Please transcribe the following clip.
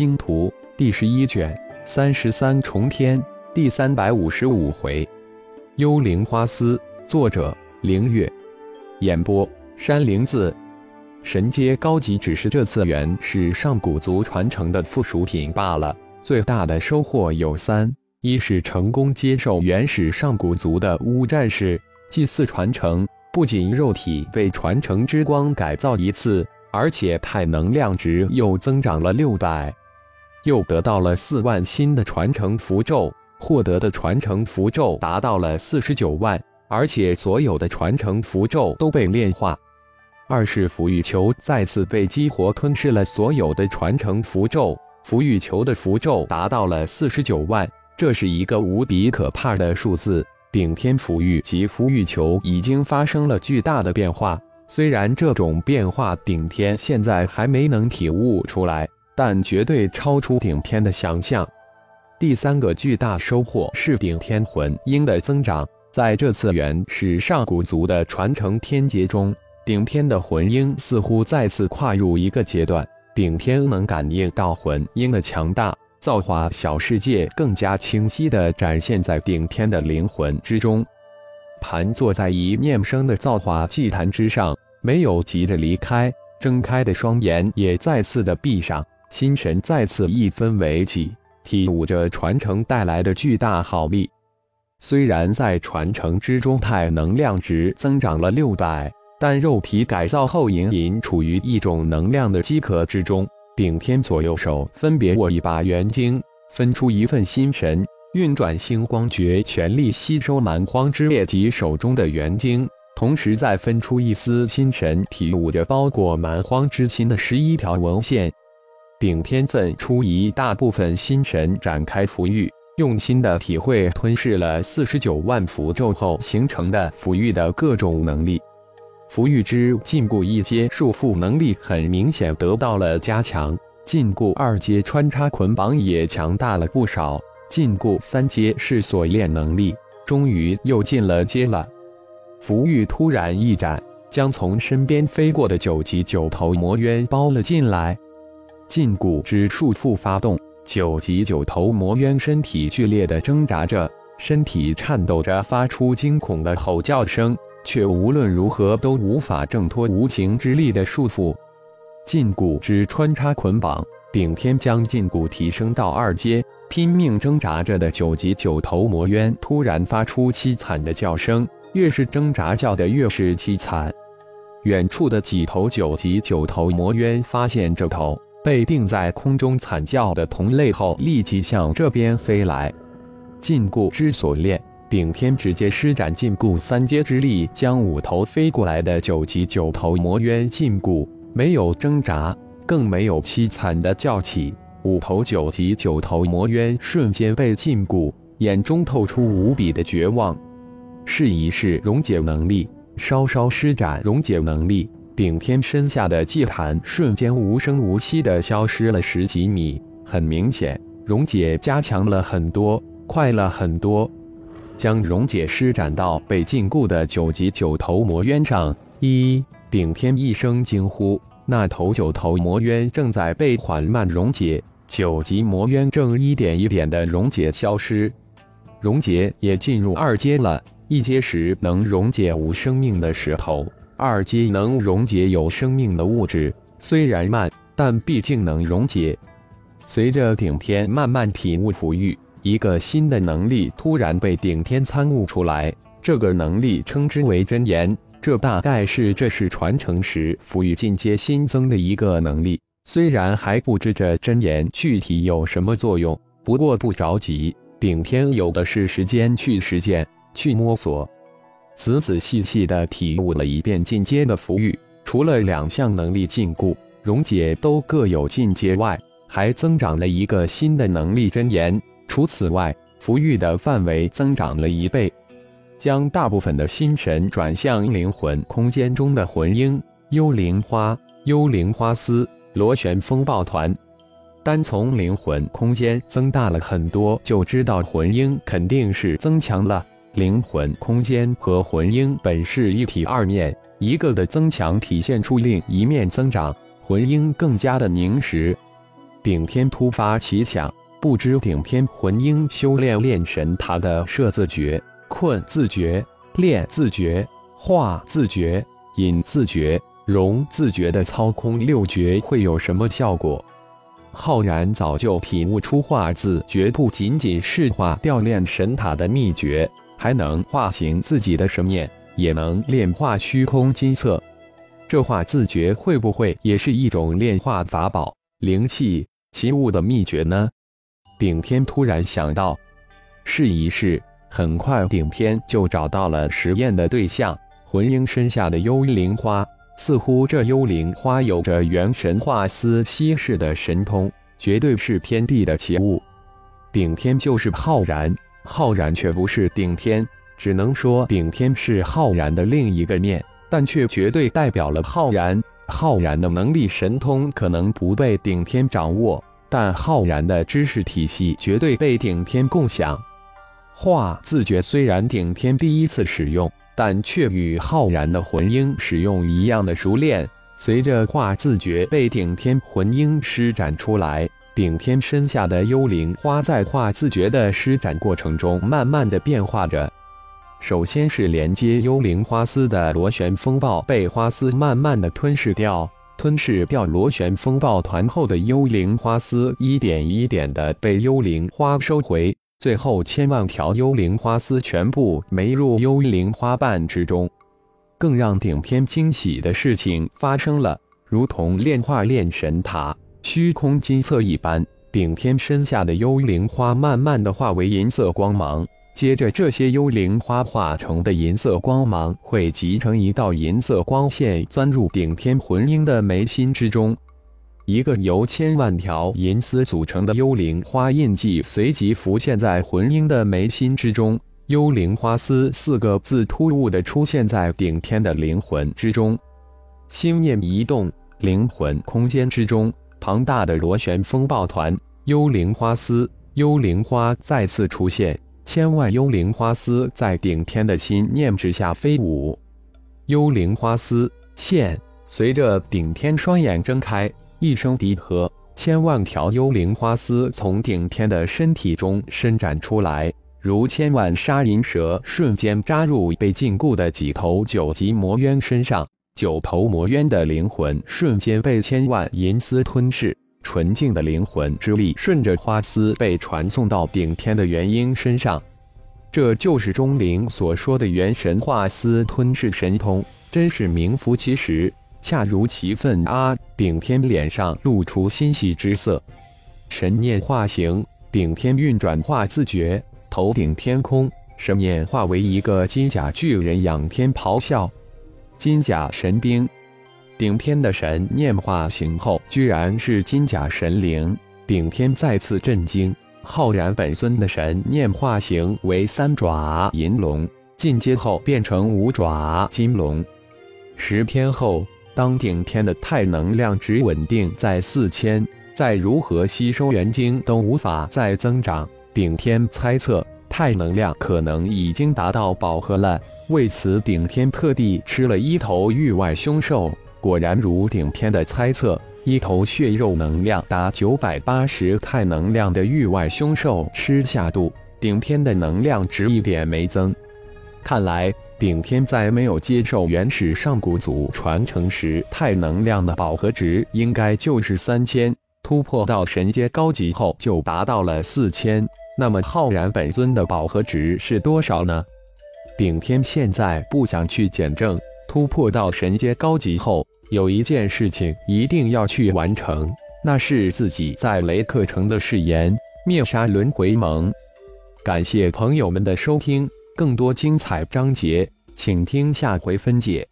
星图》第十一卷三十三重天第三百五十五回，幽灵花丝，作者：凌月，演播：山灵子。神阶高级只是这次元是上古族传承的附属品罢了。最大的收获有三：一是成功接受原始上古族的巫战士祭祀传承，不仅肉体被传承之光改造一次。而且太能量值又增长了六百，又得到了四万新的传承符咒，获得的传承符咒达到了四十九万，而且所有的传承符咒都被炼化。二是符玉球再次被激活，吞噬了所有的传承符咒，符玉球的符咒达到了四十九万，这是一个无比可怕的数字。顶天符玉及符玉球已经发生了巨大的变化。虽然这种变化顶天现在还没能体悟出来，但绝对超出顶天的想象。第三个巨大收获是顶天魂婴的增长，在这次元是上古族的传承天劫中，顶天的魂婴似乎再次跨入一个阶段。顶天能感应到魂婴的强大，造化小世界更加清晰地展现在顶天的灵魂之中。盘坐在一念生的造化祭坛之上，没有急着离开，睁开的双眼也再次的闭上，心神再次一分为几，体悟着传承带来的巨大好利。虽然在传承之中，太能量值增长了六百，但肉体改造后隐隐处于一种能量的饥渴之中。顶天左右手分别握一把元晶，分出一份心神。运转星光诀，全力吸收蛮荒之烈及手中的元晶，同时再分出一丝心神，体悟着包裹蛮荒之心的十一条纹线。顶天分出一大部分心神，展开符玉，用心的体会吞噬了四十九万符咒后形成的符玉的各种能力。符玉之禁锢一阶束缚能力很明显得到了加强，禁锢二阶穿插捆绑也强大了不少。禁锢三阶是锁链能力，终于又进了阶了。符玉突然一展，将从身边飞过的九级九头魔渊包了进来。禁锢之束缚发动，九级九头魔渊身体剧烈的挣扎着，身体颤抖着，发出惊恐的吼叫声，却无论如何都无法挣脱无形之力的束缚。禁锢之穿插捆绑，顶天将禁锢提升到二阶。拼命挣扎着的九级九头魔渊突然发出凄惨的叫声，越是挣扎叫的越是凄惨。远处的几头九级九头魔渊发现这头被定在空中惨叫的同类后，立即向这边飞来。禁锢之锁链，顶天直接施展禁锢三阶之力，将五头飞过来的九级九头魔渊禁锢，没有挣扎，更没有凄惨的叫起。五头九级九头魔渊瞬间被禁锢，眼中透出无比的绝望。试一试溶解能力，稍稍施展溶解能力，顶天身下的祭坛瞬间无声无息地消失了十几米。很明显，溶解加强了很多，快了很多。将溶解施展到被禁锢的九级九头魔渊上，一顶天一声惊呼，那头九头魔渊正在被缓慢溶解。九级魔渊正一点一点的溶解消失，溶解也进入二阶了。一阶时能溶解无生命的石头，二阶能溶解有生命的物质。虽然慢，但毕竟能溶解。随着顶天慢慢体悟抚育，一个新的能力突然被顶天参悟出来。这个能力称之为真言，这大概是这是传承时抚育进阶新增的一个能力。虽然还不知这真言具体有什么作用，不过不着急，顶天有的是时间去实践、去摸索。仔仔细细的体悟了一遍进阶的符语，除了两项能力禁锢、溶解都各有进阶外，还增长了一个新的能力真言。除此外，符语的范围增长了一倍，将大部分的心神转向灵魂空间中的魂婴、幽灵花、幽灵花丝。螺旋风暴团，单从灵魂空间增大了很多，就知道魂婴肯定是增强了。灵魂空间和魂婴本是一体二面，一个的增强体现出另一面增长，魂婴更加的凝实。顶天突发奇想，不知顶天魂婴修炼炼神塔的摄字诀、困字诀、炼字诀、化字诀、引字诀、融字诀的操空六绝会有什么效果？浩然早就体悟出化字诀不仅仅是化掉炼神塔的秘诀，还能化形自己的神念，也能炼化虚空金色。这化自觉会不会也是一种炼化法宝、灵气、奇物的秘诀呢？顶天突然想到，试一试。很快，顶天就找到了实验的对象——魂婴身下的幽灵花。似乎这幽灵花有着元神化丝稀释的神通，绝对是天地的奇物。顶天就是浩然，浩然却不是顶天，只能说顶天是浩然的另一个面。但却绝对代表了浩然。浩然的能力神通可能不被顶天掌握，但浩然的知识体系绝对被顶天共享。化自觉虽然顶天第一次使用，但却与浩然的魂婴使用一样的熟练。随着化自觉被顶天魂婴施展出来，顶天身下的幽灵花在化自觉的施展过程中，慢慢的变化着。首先是连接幽灵花丝的螺旋风暴被花丝慢慢的吞噬掉，吞噬掉螺旋风暴团后的幽灵花丝一点一点的被幽灵花收回，最后千万条幽灵花丝全部没入幽灵花瓣之中。更让顶天惊喜的事情发生了，如同炼化炼神塔虚空金色一般，顶天身下的幽灵花慢慢的化为银色光芒。接着，这些幽灵花化成的银色光芒会集成一道银色光线，钻入顶天魂婴的眉心之中。一个由千万条银丝组成的幽灵花印记随即浮现在魂婴的眉心之中。幽灵花丝四个字突兀地出现在顶天的灵魂之中。心念一动，灵魂空间之中，庞大的螺旋风暴团，幽灵花丝，幽灵花再次出现。千万幽灵花丝在顶天的心念之下飞舞，幽灵花丝现。随着顶天双眼睁开，一声低喝，千万条幽灵花丝从顶天的身体中伸展出来，如千万杀银蛇瞬间扎入被禁锢的几头九级魔渊身上，九头魔渊的灵魂瞬间被千万银丝吞噬。纯净的灵魂之力顺着花丝被传送到顶天的元婴身上，这就是钟灵所说的元神化丝吞噬神通，真是名副其实，恰如其分啊！顶天脸上露出欣喜之色，神念化形，顶天运转化自觉，头顶天空，神念化为一个金甲巨人，仰天咆哮，金甲神兵。顶天的神念化形后，居然是金甲神灵。顶天再次震惊。浩然本尊的神念化形为三爪银龙，进阶后变成五爪金龙。十天后，当顶天的太能量值稳定在四千，再如何吸收元晶都无法再增长。顶天猜测，太能量可能已经达到饱和了。为此，顶天特地吃了一头域外凶兽。果然如顶天的猜测，一头血肉能量达九百八十太能量的域外凶兽吃下肚，顶天的能量值一点没增。看来顶天在没有接受原始上古祖传承时，太能量的饱和值应该就是三千。突破到神阶高级后，就达到了四千。那么浩然本尊的饱和值是多少呢？顶天现在不想去检证。突破到神阶高级后，有一件事情一定要去完成，那是自己在雷克城的誓言——灭杀轮回盟。感谢朋友们的收听，更多精彩章节，请听下回分解。